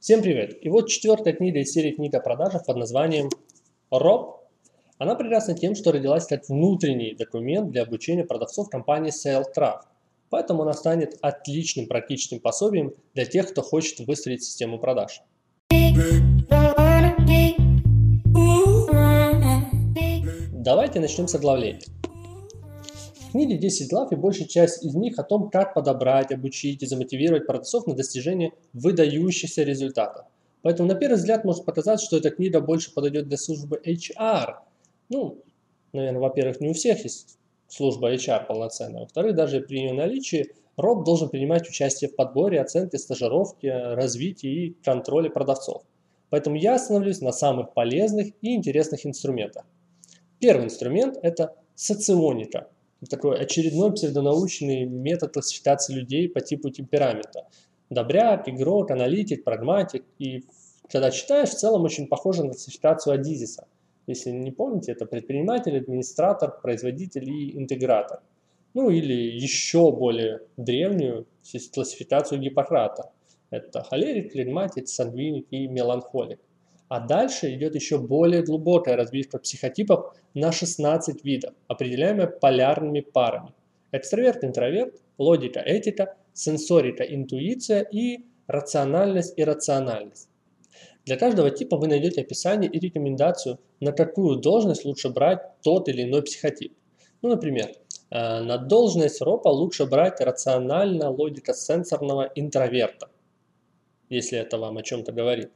Всем привет! И вот четвертая книга из серии книг о продажах под названием ROB. Она прекрасна тем, что родилась как внутренний документ для обучения продавцов компании SaleTrack. Поэтому она станет отличным практическим пособием для тех, кто хочет выстроить систему продаж. Давайте начнем с оглавления. В книге 10 глав и большая часть из них о том, как подобрать, обучить и замотивировать продавцов на достижение выдающихся результатов. Поэтому на первый взгляд может показаться, что эта книга больше подойдет для службы HR. Ну, наверное, во-первых, не у всех есть служба HR полноценная. Во-вторых, даже при ее наличии роб должен принимать участие в подборе, оценке, стажировке, развитии и контроле продавцов. Поэтому я остановлюсь на самых полезных и интересных инструментах. Первый инструмент – это соционика – такой очередной псевдонаучный метод классификации людей по типу темперамента. Добряк, игрок, аналитик, прагматик. И когда читаешь, в целом очень похоже на классификацию Адизиса. Если не помните, это предприниматель, администратор, производитель и интегратор. Ну или еще более древнюю классификацию Гиппократа. Это холерик, флегматик, сангвиник и меланхолик. А дальше идет еще более глубокая разбивка психотипов на 16 видов, определяемая полярными парами. Экстраверт, интроверт, логика, этика, сенсорика, интуиция и рациональность и рациональность. Для каждого типа вы найдете описание и рекомендацию, на какую должность лучше брать тот или иной психотип. Ну, например, э, на должность РОПа лучше брать рационально-логико-сенсорного интроверта, если это вам о чем-то говорит.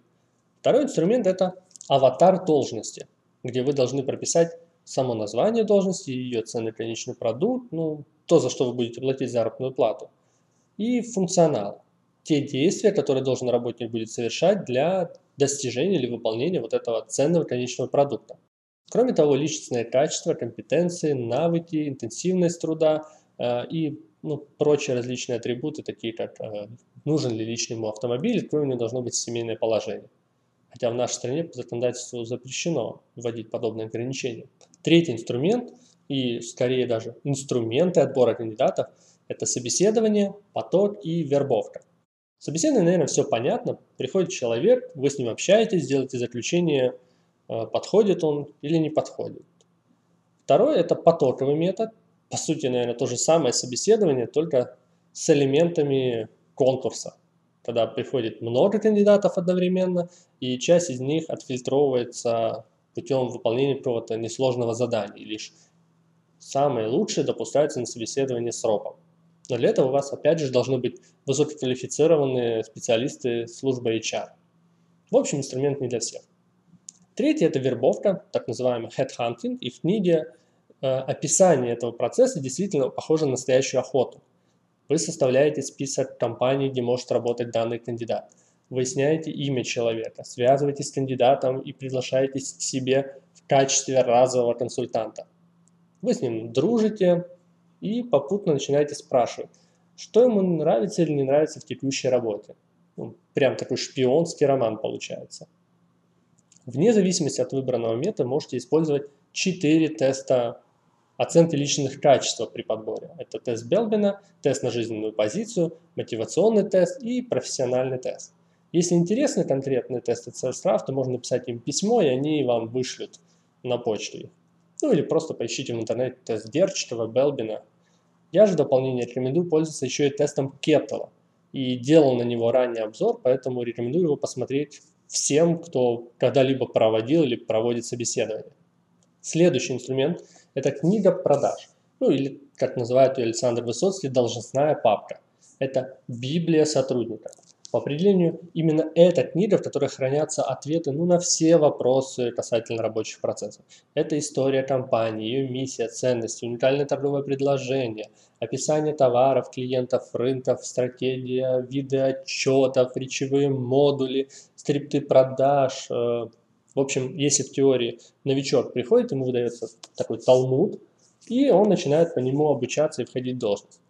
Второй инструмент – это аватар должности, где вы должны прописать само название должности, ее ценный конечный продукт, ну, то, за что вы будете платить заработную плату, и функционал. Те действия, которые должен работник будет совершать для достижения или выполнения вот этого ценного конечного продукта. Кроме того, личностные качества, компетенции, навыки, интенсивность труда э, и ну, прочие различные атрибуты, такие как э, нужен ли личному автомобиль, у него должно быть семейное положение хотя в нашей стране по законодательству запрещено вводить подобные ограничения. Третий инструмент, и скорее даже инструменты отбора кандидатов, это собеседование, поток и вербовка. Собеседование, наверное, все понятно. Приходит человек, вы с ним общаетесь, делаете заключение, э, подходит он или не подходит. Второе – это потоковый метод. По сути, наверное, то же самое собеседование, только с элементами конкурса когда приходит много кандидатов одновременно, и часть из них отфильтровывается путем выполнения какого-то несложного задания, и лишь самые лучшие допускаются на собеседование сроком. Но для этого у вас опять же должны быть высококвалифицированные специалисты службы HR. В общем, инструмент не для всех. Третье – это вербовка, так называемый headhunting, и в книге э, описание этого процесса действительно похоже на настоящую охоту – вы составляете список компаний, где может работать данный кандидат. Выясняете имя человека, связываетесь с кандидатом и приглашаетесь к себе в качестве разового консультанта. Вы с ним дружите и попутно начинаете спрашивать, что ему нравится или не нравится в текущей работе. Ну, прям такой шпионский роман получается. Вне зависимости от выбранного метода можете использовать 4 теста Оценки личных качеств при подборе. Это тест Белбина, тест на жизненную позицию, мотивационный тест и профессиональный тест. Если интересны конкретные тесты CSRAF, то можно написать им письмо, и они вам вышлют на почту Ну или просто поищите в интернете тест Герчикова, Белбина. Я же в дополнение рекомендую пользоваться еще и тестом Кептела. И делал на него ранний обзор, поэтому рекомендую его посмотреть всем, кто когда-либо проводил или проводит собеседование. Следующий инструмент – это книга продаж. Ну или, как называют ее Александр Высоцкий, должностная папка. Это Библия сотрудника. По определению, именно эта книга, в которой хранятся ответы ну, на все вопросы касательно рабочих процессов. Это история компании, ее миссия, ценности, уникальное торговое предложение, описание товаров, клиентов, рынков, стратегия, виды отчетов, речевые модули, скрипты продаж, э, в общем, если в теории новичок приходит, ему выдается такой талмуд, и он начинает по нему обучаться и входить в должность.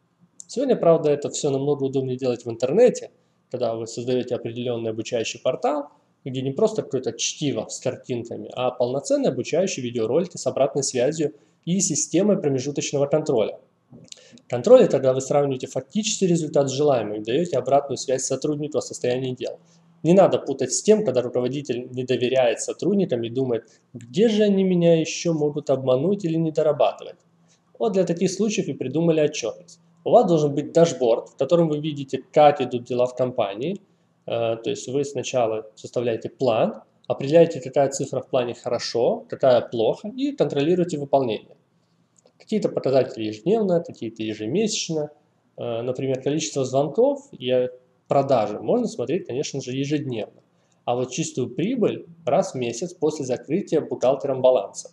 Сегодня, правда, это все намного удобнее делать в интернете, когда вы создаете определенный обучающий портал, где не просто какое-то чтиво с картинками, а полноценные обучающие видеоролики с обратной связью и системой промежуточного контроля. Контроль – это когда вы сравниваете фактический результат с желаемым даете обратную связь сотруднику о состоянии дел. Не надо путать с тем, когда руководитель не доверяет сотрудникам и думает, где же они меня еще могут обмануть или недорабатывать. Вот для таких случаев и придумали отчетность. У вас должен быть дашборд, в котором вы видите, как идут дела в компании. Э, то есть вы сначала составляете план, определяете, какая цифра в плане хорошо, какая плохо, и контролируете выполнение. Какие-то показатели ежедневно, какие-то ежемесячно. Э, например, количество звонков и продажи можно смотреть, конечно же, ежедневно. А вот чистую прибыль раз в месяц после закрытия бухгалтером баланса.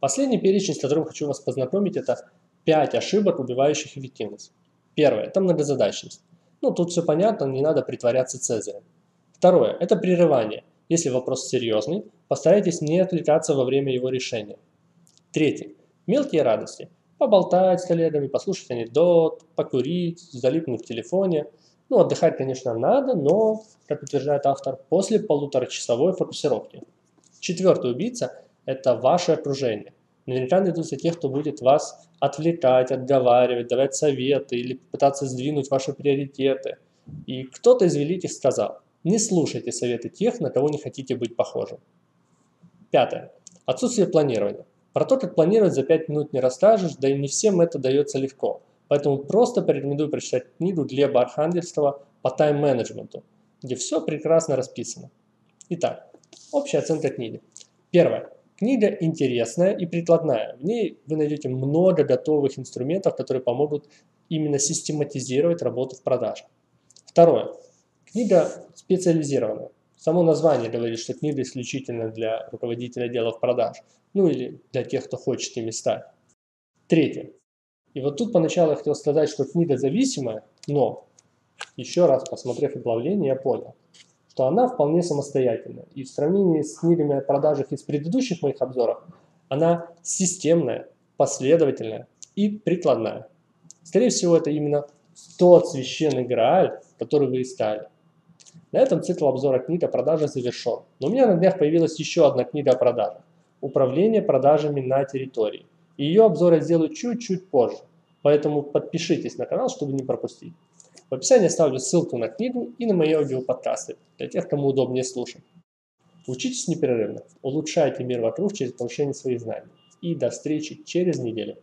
Последний перечень, с которым хочу вас познакомить, это 5 ошибок, убивающих эффективность. Первое – это многозадачность. Ну, тут все понятно, не надо притворяться Цезарем. Второе – это прерывание. Если вопрос серьезный, постарайтесь не отвлекаться во время его решения. Третье – мелкие радости. Поболтать с коллегами, послушать анекдот, покурить, залипнуть в телефоне. Ну, отдыхать, конечно, надо, но, как утверждает автор, после полуторачасовой фокусировки. Четвертый убийца – это ваше окружение. Наверняка найдутся те, кто будет вас отвлекать, отговаривать, давать советы или пытаться сдвинуть ваши приоритеты. И кто-то из великих сказал, не слушайте советы тех, на кого не хотите быть похожим. Пятое. Отсутствие планирования. Про то, как планировать за 5 минут не расскажешь, да и не всем это дается легко. Поэтому просто порекомендую прочитать книгу Глеба Архангельского по тайм-менеджменту, где все прекрасно расписано. Итак, общая оценка книги. Первое. Книга интересная и прикладная. В ней вы найдете много готовых инструментов, которые помогут именно систематизировать работу в продаже. Второе. Книга специализированная. Само название говорит, что книга исключительно для руководителя отделов продаж, ну или для тех, кто хочет ими стать. Третье. И вот тут поначалу я хотел сказать, что книга зависимая, но еще раз посмотрев оглавление, я понял, что она вполне самостоятельная. И в сравнении с книгами о продажах из предыдущих моих обзоров, она системная, последовательная и прикладная. Скорее всего, это именно тот священный Грааль, который вы искали. На этом цикл обзора книг о продажах завершен. Но у меня на днях появилась еще одна книга о продажах. Управление продажами на территории. Ее обзор я сделаю чуть-чуть позже. Поэтому подпишитесь на канал, чтобы не пропустить. В описании оставлю ссылку на книгу и на мои аудиоподкасты, для тех, кому удобнее слушать. Учитесь непрерывно, улучшайте мир вокруг через повышение своих знаний. И до встречи через неделю.